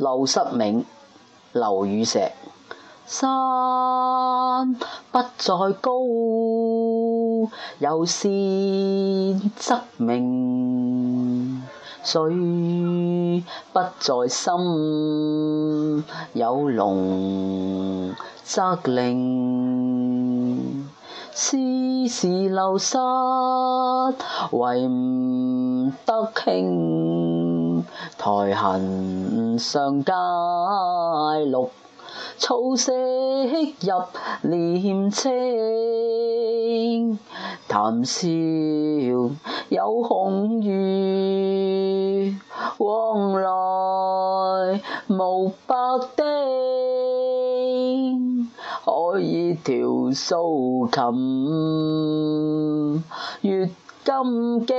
陋室铭，刘禹锡。山不在高，有仙则名；水不在深，有龙则灵。斯是陋室，惟吾德馨。苔痕上阶绿。草色入帘青，谈笑有鸿儒，往来无白丁。可以调素琴，阅金经，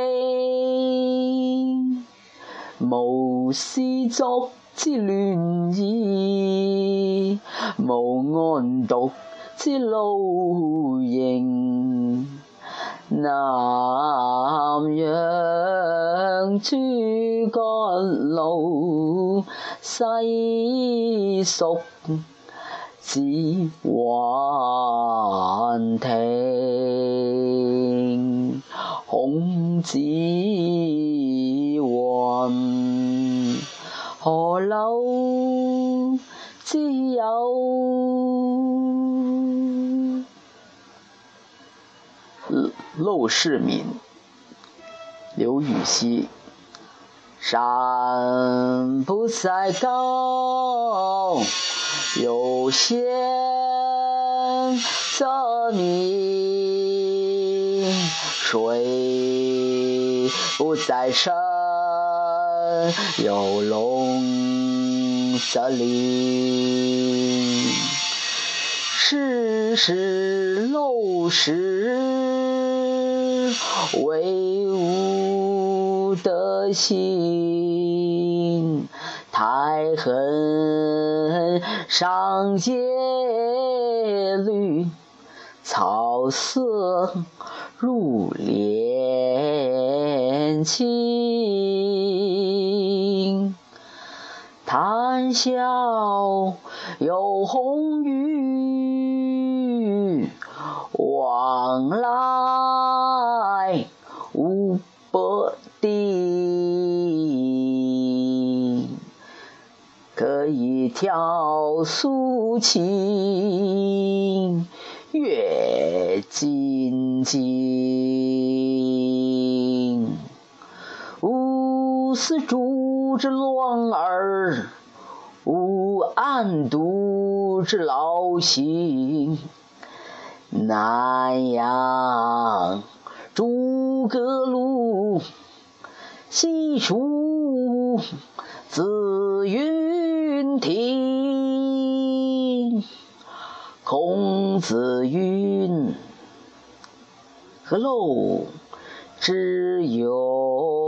无丝竹。之乱意，无安独之露营。南阳诸葛庐，西蜀子桓庭。孔子云。何陋之有？陋室铭，刘禹锡。山不在高，有仙则名；水不在深。有龙则灵，世事陋室，惟吾德馨。苔痕上阶绿，草色入帘青。笑有鸿儒，往来无白丁。可以调素琴，阅金经。无丝竹之乱耳，无案牍之劳形。南阳诸葛庐，西蜀子云亭。孔子云：“何陋之有？”